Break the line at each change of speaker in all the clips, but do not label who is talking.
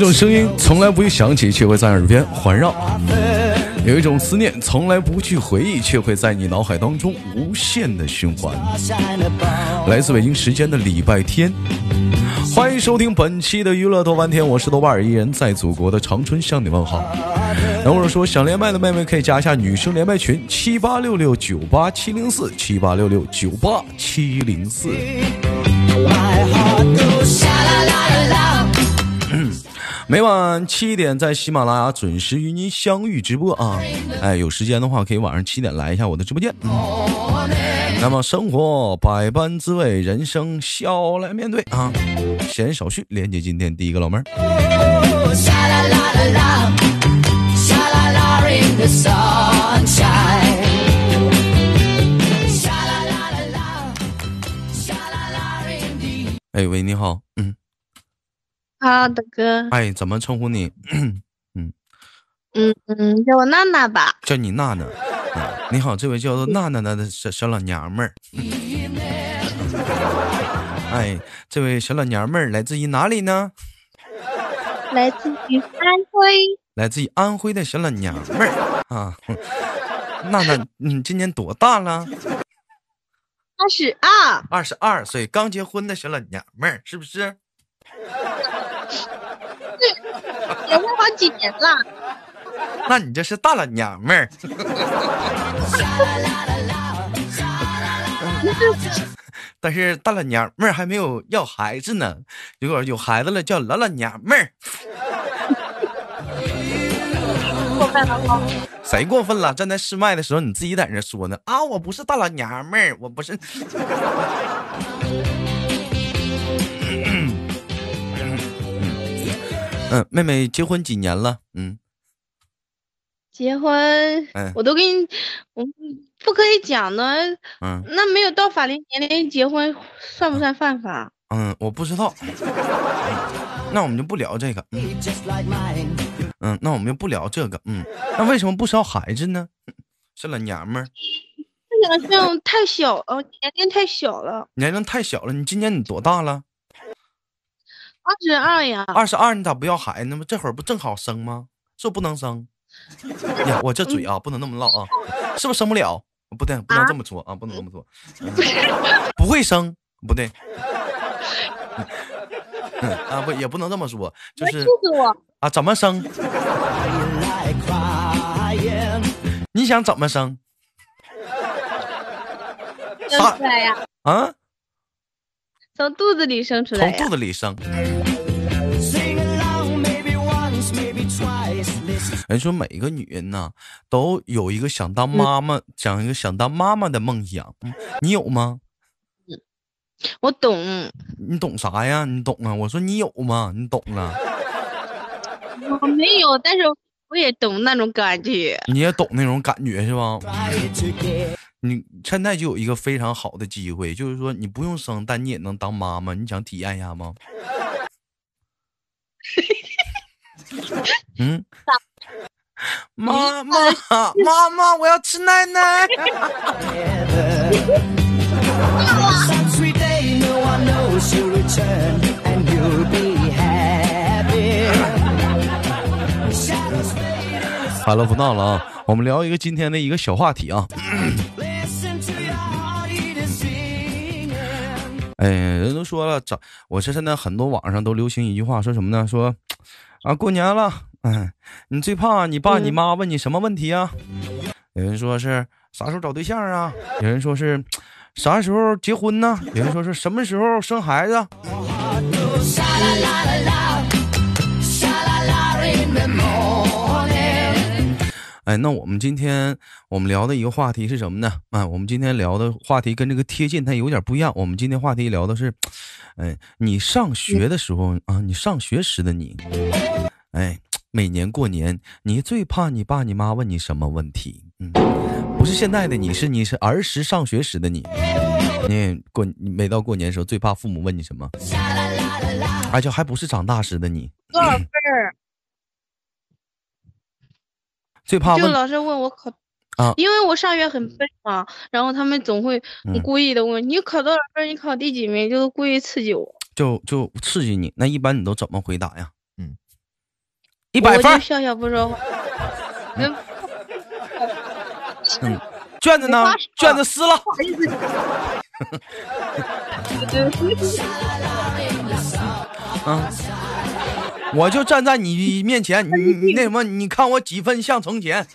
种声音从来不会响起，却会在耳边环绕；有一种思念从来不去回忆，却会在你脑海当中无限的循环。来自北京时间的礼拜天，欢迎收听本期的娱乐多半天，我是豆瓣儿，一人在祖国的长春向你问好。那我说想连麦的妹妹可以加一下女生连麦群七八六六九八七零四七八六六九八七零四。每晚七点在喜马拉雅准时与您相遇直播啊！哎，有时间的话可以晚上七点来一下我的直播间。那么生活百般滋味，人生笑来面对啊！闲少叙，连接今天第一个老妹儿。哎喂，你好，嗯。
好的哥，
哎，怎么称呼你？
嗯嗯嗯，叫我娜娜吧。
叫你娜娜。你好，这位叫做娜娜的小小老娘们儿。哎，这位小老娘们儿来自于哪里呢？
来自于安徽。
来自于安徽的小老娘们儿啊。娜娜，你今年多大了？
二十二。
二十二岁，刚结婚的小老娘们儿，是不是？
结婚好几年了，
那你这是大老娘们儿。但是大老娘们儿还没有要孩子呢，如果有孩子了叫老老娘们儿。
过分了吗？
谁过分了？站在试麦的时候你自己在那说呢啊！我不是大老娘们儿，我不是。嗯，妹妹结婚几年了？嗯，
结婚，我都给你，我不可以讲呢。嗯，那没有到法定年龄结婚算不算犯法？
嗯，我不知道。那我们就不聊这个。嗯，那我们就不聊这个。嗯，那为什么不生孩子呢？是老娘们儿。
这个像太小了，年龄太小了。
年龄太小了，你今年你多大了？
二十二呀，
二十二，你咋不要孩子呢？这会儿不正好生吗？是不不能生？呀，我这嘴啊，不能那么唠啊，是不是生不了？不对，不能这么说啊，不能这么说，不会生，不对，啊不，也不能这么说，就是啊，怎么生？你想怎么生？
生出来呀？
啊？
从肚子里生出来，
从肚子里生。人说每一个女人呢，都有一个想当妈妈、想一个想当妈妈的梦想。你有吗？
我懂。
你懂啥呀？你懂啊？我说你有吗？你懂了？
我没有，但是我也懂那种感觉。
你也懂那种感觉是吧？你现在就有一个非常好的机会，就是说你不用生，但你也能当妈妈。你想体验一下吗？嗯。妈妈，妈妈，我要吃奶奶。好了，不闹了啊！我们聊一个今天的一个小话题啊。哎，人都说了，长我是现在很多网上都流行一句话，说什么呢？说啊，过年了，哎，你最怕你爸你妈问你什么问题啊？有人说是啥时候找对象啊？有人说是啥时候结婚呢？有人说是什么时候生孩子？哎，那我们今天我们聊的一个话题是什么呢？啊，我们今天聊的话题跟这个贴近，它有点不一样。我们今天话题聊的是，哎，你上学的时候啊，你上学时的你，哎，每年过年你最怕你爸你妈问你什么问题？嗯，不是现在的你，是你是儿时上学时的你，你过每到过年的时候最怕父母问你什么？而且还不是长大时的你。
多少分？
最怕
就老是问我考
啊，
因为我上学很笨嘛，然后他们总会故意的问你考多少分，你考第几名，就是故意刺激我，
就就刺激你。那一般你都怎么回答呀？嗯，一百分。
笑笑不说话。
嗯，卷子呢？卷子撕了。嗯，我就站在你面前，你你那什么？你看我几分像从前？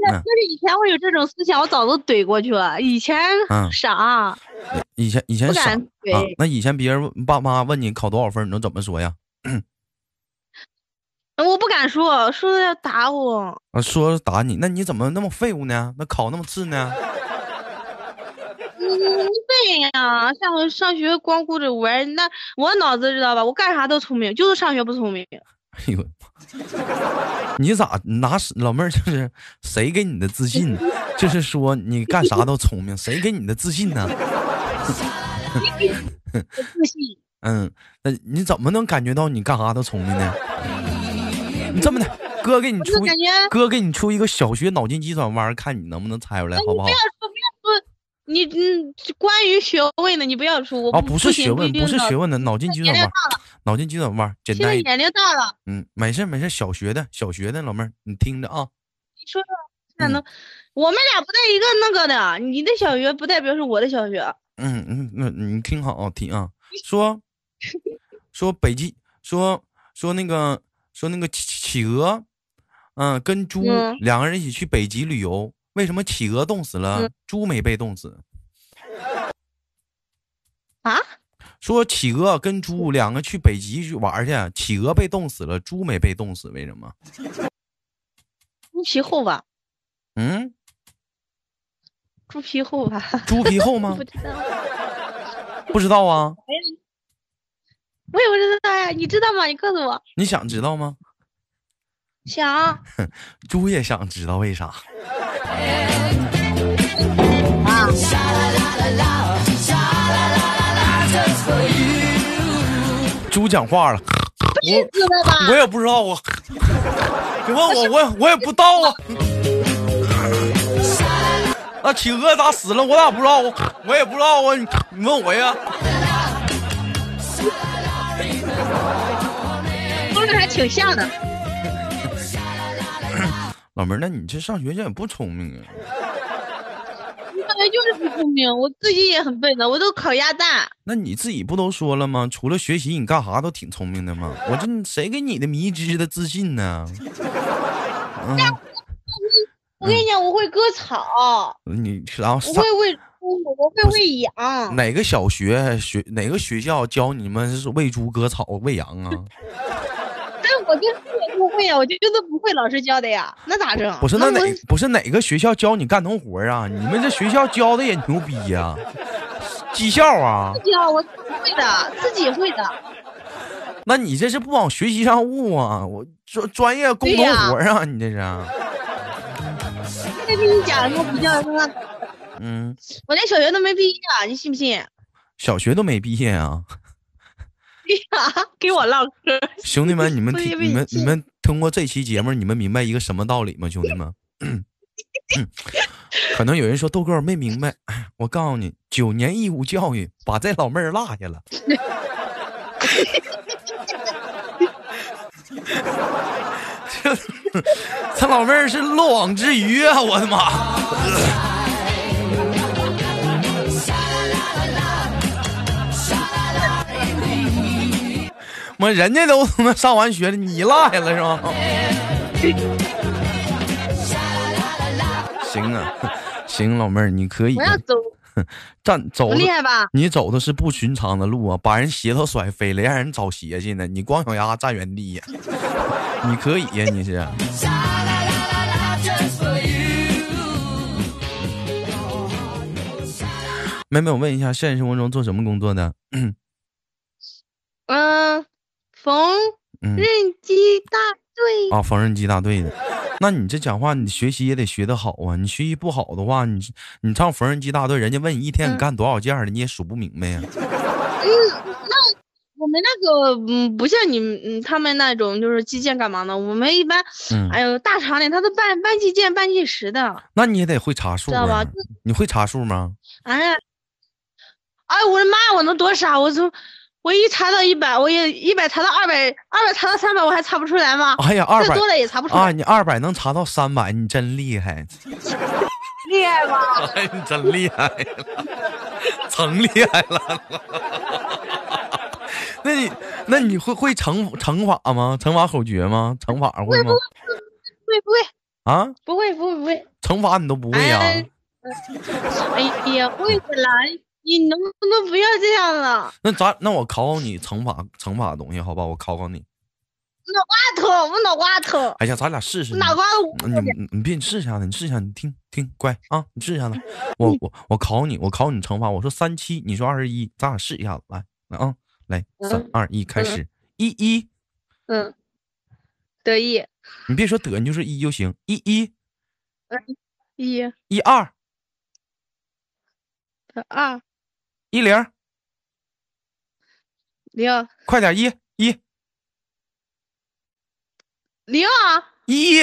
要是以前我有这种思想，我早都怼过去了。以前傻，
以前以前傻。那以前别人爸妈问你考多少分，你能怎么说呀？
我不敢说，说了要打我。
啊，说打你，那你怎么那么废物呢？那考那么次呢？
对呀，上上学光顾着玩，那我脑子知道吧？我干啥都聪明，就是上学不聪明。哎呦，
你咋拿老妹儿？就是谁给你的自信？就是说你干啥都聪明，谁给你的自信呢？
自信。
嗯，那你怎么能感觉到你干啥都聪明呢？你这么的，哥给你出，哥给你出一个小学脑筋急转弯，看你能不能猜出来，好不好？
你嗯，关于学问的，你不要出。
啊，不是学问，不是学问的，脑筋急转弯。脑筋急转弯，简单。
现在年龄大了。
嗯，没事没事，小学的，小学的老妹儿，你听着啊。
你说说，才能？我们俩不在一个那个的，你的小学不代表是我的小学。
嗯嗯，那你听好听啊，说说北极，说说那个。说那个企企鹅，嗯，跟猪两个人一起去北极旅游，为什么企鹅冻死了，猪没被冻死？
啊？
说企鹅跟猪两个去北极去玩去，企鹅被冻死了，猪没被冻死，为什么？
猪皮厚吧？
嗯？
猪皮厚吧？
猪皮厚吗？
不知道。
不知道啊？
我也不知道呀，你知道吗？你告诉我。
你想知道吗？
想。
猪也想知道为啥。
啊。
猪讲话了。我我也不知道啊。你问我，我我也不知道啊。那企鹅咋死了？我咋不知道啊？我也不知道啊。你你问我呀。
还挺像的，
老妹儿，那你这上学也不聪明啊？
你本来就是不聪明，我自己也很笨的，我都烤鸭蛋。
那你自己不都说了吗？除了学习，你干啥都挺聪明的吗？我这谁给你的迷之的自信呢？
嗯，我跟你讲，我会割草。
你然后
我会喂猪，我会喂羊。
哪个小学学哪个学校教你们是喂猪、割草、喂羊啊？
我就是不会呀，我就就是不会老师教的呀，那咋整？
不是那哪不是哪个学校教你干农活啊？你们这学校教的也牛逼呀，技校啊？
教我会的，自己会的。
那你这是不往学习上悟啊？我专专业工农活啊？你这是？
再跟你讲，我比较什么？
嗯，
我连小学都没毕业，你信不信？
小学都没毕业啊？
呀，给我唠嗑，
兄弟们，你们听，你们你们通过这期节目，你们明白一个什么道理吗？兄弟们，可能有人说豆哥没明白，我告诉你，九年义务教育把这老妹儿落下了。这 这老妹儿是漏网之鱼啊！我的妈！妈，人家都他妈上完学了，你落下了是吗？行啊，行，老妹儿，你可以。
我要走，
站走
厉害吧？
你走的是不寻常的路啊，把人鞋都甩飞了，让人找鞋去呢。你光脚丫站原地呀？你可以呀，你是。妹妹，我问一下，现实生活中做什么工作的？
嗯。缝纫机大队
啊，缝纫机大队的，那你这讲话，你学习也得学得好啊。你学习不好的话，你你上缝纫机大队，人家问你一天你干多少件的，你也数不明白呀。嗯，
那我们那个嗯，不像你嗯他们那种就是计件干嘛呢？我们一般，哎呦，大厂里他都半半计件、半计时的。
那你也得会查数，知
道吧？
你会查数吗？
哎，哎，我的妈！我能多傻？我从。我一查到一百，我也一百查到二百，二百查到三百，我还查不出来吗？
哎呀，二百
多了也查不出来
啊！你二百能查到三百，你真厉害，
厉害吗？
哎，你真厉害，成厉害了。那你那你会会乘乘法吗？乘法口诀吗？乘法会吗？
会不会
啊？
不会不会不会，
乘法你都不会呀？哎
呀，会的啦。你能不能不要这样了？
那咱那我考考你乘法乘法的东西，好吧？我考考你。
脑瓜疼，我脑瓜疼。
哎呀，咱俩试试。
脑瓜
疼。你你别试一下子，你试一下，你听听，乖啊，你试一下子。我我我考你，我考你乘法。我说三七，你说二十一，咱俩试一下子，来来啊，来三二一，开始一一。
嗯，得意。
你别说得，你就是一就行。一一。
嗯，一。
一二。
二。
一零，
零，
快点一一，
零，
一，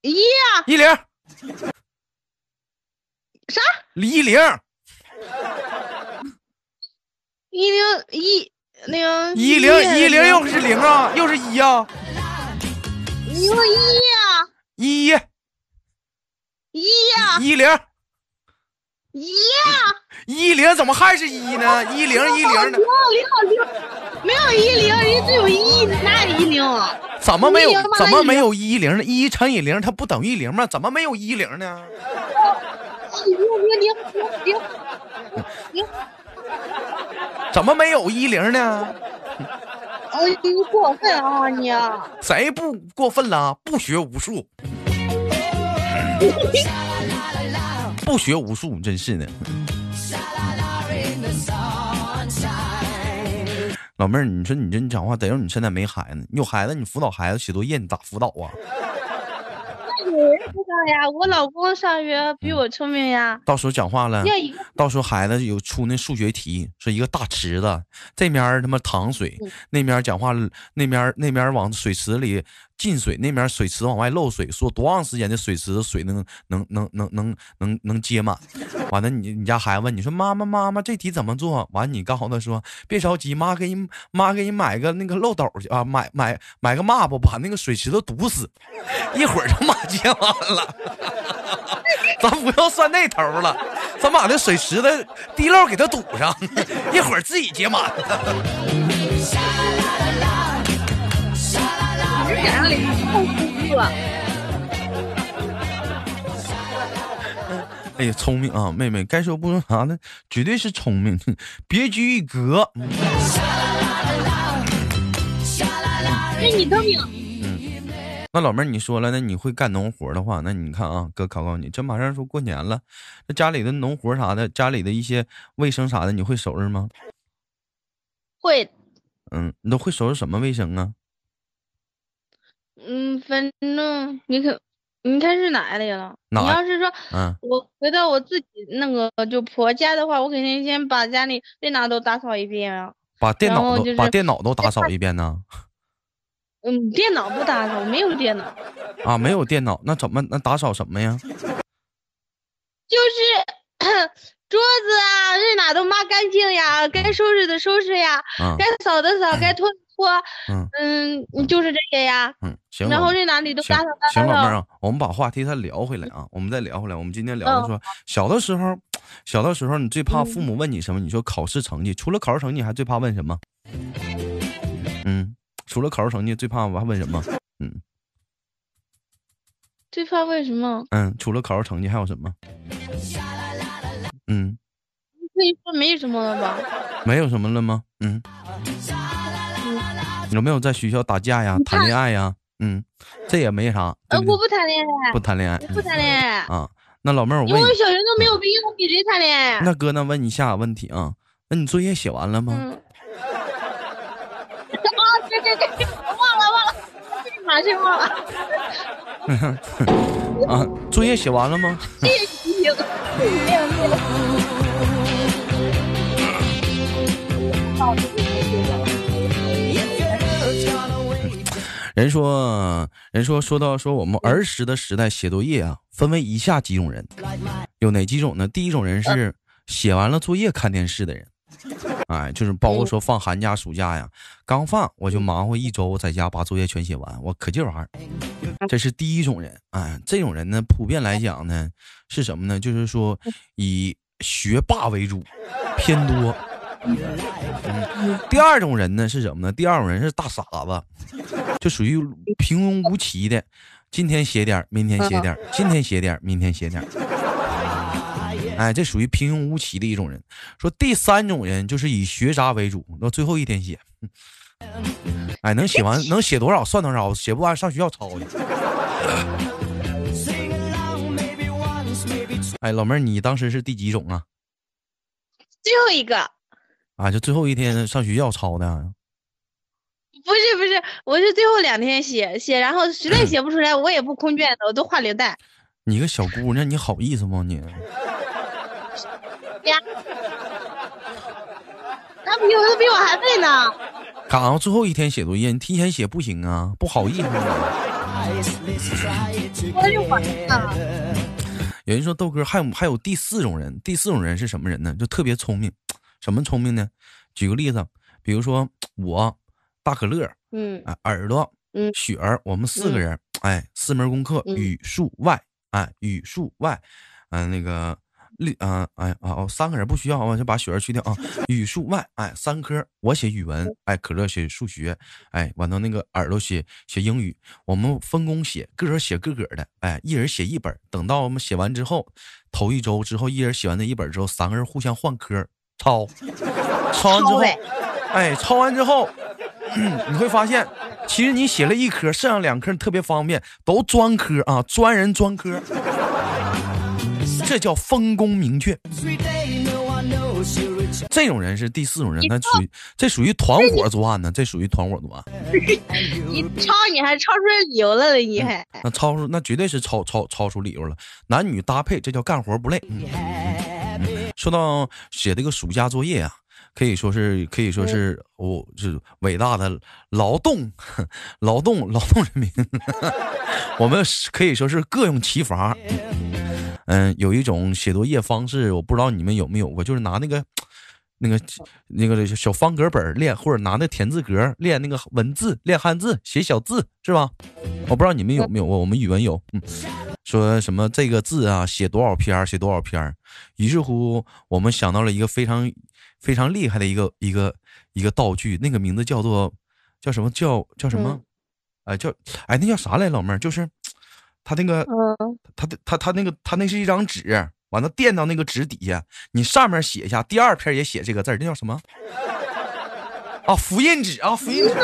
一，
一零，
啥？
一零，
一零一零
一零一零又是零啊，又是一啊，
一一呀，
一
一呀，
一零。
一呀，
一零怎么还是一呢？一零一零
呢？零零零，没有一零，人只有一，哪有一零啊？
怎么没有？怎么没有一零呢？一乘以零，它不等于零吗？怎么没有一零
呢？零零零零零，
怎么没有一零呢？
哎，你过分啊你！
谁不过分了？不学无术。不学无术，真是的。老妹儿，你说你这你讲话，得让你现在没孩子，你有孩子，你辅导孩子写作业，你咋辅导啊？
那有人辅导呀，我老公上学比我聪明呀。
到时候讲话了，到时候孩子有出那数学题，说一个大池子，这面他妈淌水，那面讲话，那面那面往水池里。进水那边水池往外漏水，说多长时间的水池的水能能能能能能能接满？完了，你你家孩子问你说妈妈妈妈这题怎么做？完，你告诉他说别着急，妈给你妈给你买个那个漏斗去啊，买买买个抹布把那个水池都堵死，一会儿就马接完了。咱不要算那头了，咱把那水池的地漏给它堵上，一会儿自己接满。哎呀，聪明啊，妹妹，该说不说啥呢？绝对是聪明，别具一格。
那你聪明。
嗯，那老妹儿，你说了，那你会干农活的话，那你看啊，哥考考你，这马上说过年了，那家里的农活啥的，家里的一些卫生啥的，你会收拾吗？
会。
嗯，你都会收拾什么卫生啊？
嗯，反正你可，你看是哪里了？你要是说，嗯，我回到我自己那个就婆家的话，我肯定先把家里电脑都打扫一遍啊。
把电脑都把电脑都打扫一遍呢？
嗯，电脑不打扫，没有电脑。
啊，没有电脑，那怎么那打扫什么呀？
就是 桌子啊，这哪都抹干净呀，该收拾的收拾呀，该扫的扫，该拖。我嗯嗯，就是这些呀。
嗯，行。
然后这哪里都打扫打
扫。行，老妹儿啊，我们把话题再聊回来啊，我们再聊回来。我们今天聊的说，小的时候，小的时候你最怕父母问你什么？你说考试成绩，除了考试成绩，还最怕问什么？嗯，除了考试成绩，最怕我还问什么？嗯，
最怕问什么？
嗯，除了考试成绩还有什么？嗯，
可以说没什么了吧？
没有什么了吗？嗯。有没有在学校打架呀？谈恋爱呀？嗯，这也没啥。
呃，我不谈恋爱。
不谈恋爱。
不谈恋爱。
啊，那老妹儿，我问
你，我小学都没有毕业，我比谁谈恋爱？
那哥，那问你下个问题啊，那你作业写完了吗？
啊，对对对，忘了忘了，马上忘了。
啊，作业写完了吗？
谢谢提醒。没有没有。
人说，人说，说到说我们儿时的时代写作业啊，分为以下几种人，有哪几种呢？第一种人是写完了作业看电视的人，哎，就是包括说放寒假、暑假呀，刚放我就忙活一周，在家把作业全写完，我可劲玩。这是第一种人，哎，这种人呢，普遍来讲呢，是什么呢？就是说以学霸为主，偏多。嗯，第二种人呢是什么呢？第二种人是大傻子，就属于平庸无奇的，今天写点明天写点 今天写点明天写点 哎，这属于平庸无奇的一种人。说第三种人就是以学渣为主，到最后一天写。哎，能写完能写多少算多少，写不完上学校抄去。哎，老妹儿，你当时是第几种啊？
最后一个。
啊，就最后一天上学校抄的？
不是不是，我是最后两天写写，然后实在写不出来，我也不空卷子，我都画零蛋。
你个小姑娘，你好意思吗你？
呀，他比我，他比我还笨呢。
赶上最后一天写作业，你提前写不行啊，不好意思。有人说豆哥还有还有第四种人，第四种人是什么人呢？就特别聪明。什么聪明呢？举个例子，比如说我大可乐，嗯，耳朵，嗯，雪儿，我们四个人，哎，四门功课，语数外，哎，语数外，嗯，那个历，啊，哎啊哦，三个人不需要，我就把雪儿去掉啊。语数外，哎，三科，我写语文，哎，可乐写数学，哎，完了那个耳朵写写英语，我们分工写，个人写个个的，哎，一人写一本。等到我们写完之后，头一周之后，一人写完那一本之后，三个人互相换科。抄，抄完之后，哎，抄完之后，你会发现，其实你写了一科，剩下两科特别方便，都专科啊，专人专科，这叫分工明确。这种人是第四种人，他属于这属于团伙作案呢，这属于团伙作案。
你抄你还抄出来理由来了，你还！
那抄出那绝对是抄抄抄出理由了，男女搭配，这叫干活不累。说到写这个暑假作业啊，可以说是可以说是我是伟大的劳动 劳动劳动人民，我们可以说是各用其法。嗯，有一种写作业方式，我不知道你们有没有过，就是拿那个那个那个小方格本练，或者拿那田字格练那个文字，练汉字，写小字，是吧？我不知道你们有没有过，我们语文有，嗯。说什么这个字啊，写多少篇写多少篇于是乎，我们想到了一个非常非常厉害的一个一个一个道具，那个名字叫做叫什么叫叫什么？哎，叫哎，那叫啥来，老妹儿？就是他那个，他的他他那个他那是一张纸，完了垫到那个纸底下，你上面写一下，第二篇也写这个字那叫什么？啊，复印纸啊，复印纸。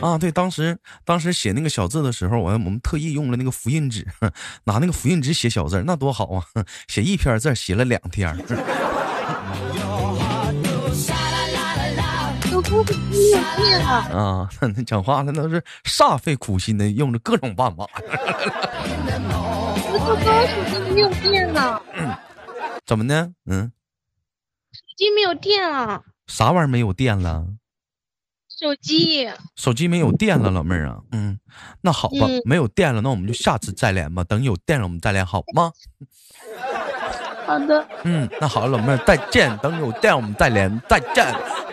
啊，对，当时当时写那个小字的时候，我我们特意用了那个复印纸，拿那个复印纸写小字，那多好啊！写一篇字写了两天。啊，那讲话那都是煞费苦心的，用着各种办法。
我刚手机没有电了。
怎么的？嗯。
手机没有电了。
啥玩意儿没有电了？
手机，
手机没有电了，老妹儿啊，嗯，那好吧，没有电了，那我们就下次再连吧。等有电了，我们再连，好吗？
好的。
嗯，那好，老妹儿再见。等有电，我们再连，再见。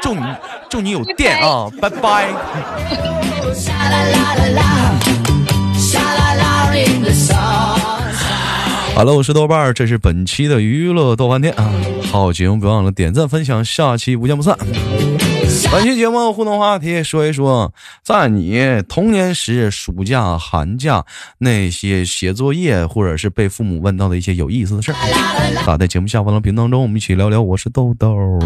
祝你，祝你有电啊，拜拜。好了，我是豆瓣儿，这是本期的娱乐豆瓣店啊。好节目，别忘了点赞分享，下期不见不散。本期节目互动话题，说一说在你童年时暑假、寒假那些写作业，或者是被父母问到的一些有意思的事儿。打在节目下方的评论当中，我们一起聊聊。我是豆豆。